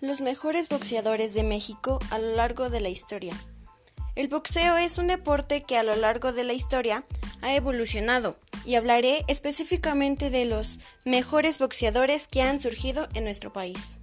Los mejores boxeadores de México a lo largo de la historia. El boxeo es un deporte que a lo largo de la historia ha evolucionado y hablaré específicamente de los mejores boxeadores que han surgido en nuestro país.